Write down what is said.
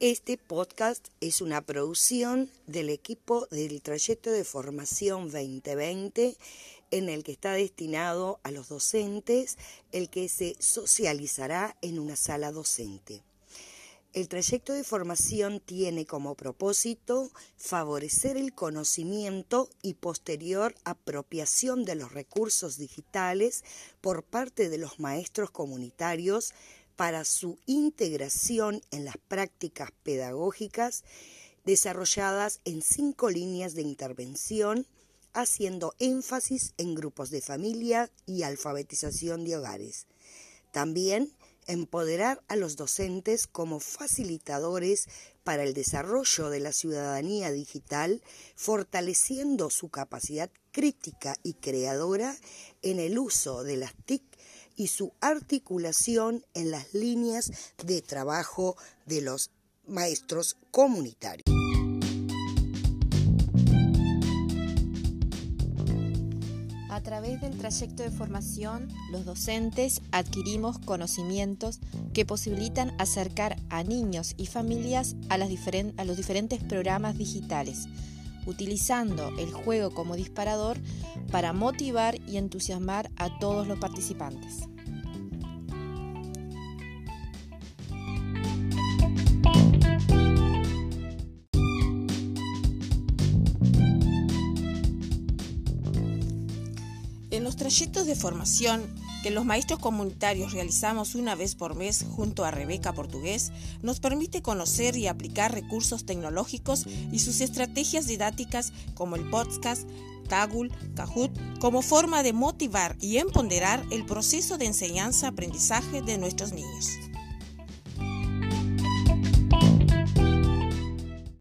Este podcast es una producción del equipo del trayecto de formación 2020 en el que está destinado a los docentes, el que se socializará en una sala docente. El trayecto de formación tiene como propósito favorecer el conocimiento y posterior apropiación de los recursos digitales por parte de los maestros comunitarios para su integración en las prácticas pedagógicas desarrolladas en cinco líneas de intervención, haciendo énfasis en grupos de familia y alfabetización de hogares. También empoderar a los docentes como facilitadores para el desarrollo de la ciudadanía digital, fortaleciendo su capacidad crítica y creadora en el uso de las TIC y su articulación en las líneas de trabajo de los maestros comunitarios. A través del trayecto de formación, los docentes adquirimos conocimientos que posibilitan acercar a niños y familias a, los diferentes programas digitales, utilizando el juego como disparador para motivar y entusiasmar a todos los participantes. En los trayectos de formación que los maestros comunitarios realizamos una vez por mes junto a Rebeca Portugués, nos permite conocer y aplicar recursos tecnológicos y sus estrategias didácticas como el podcast, Kagul, Kahoot, como forma de motivar y empoderar el proceso de enseñanza-aprendizaje de nuestros niños.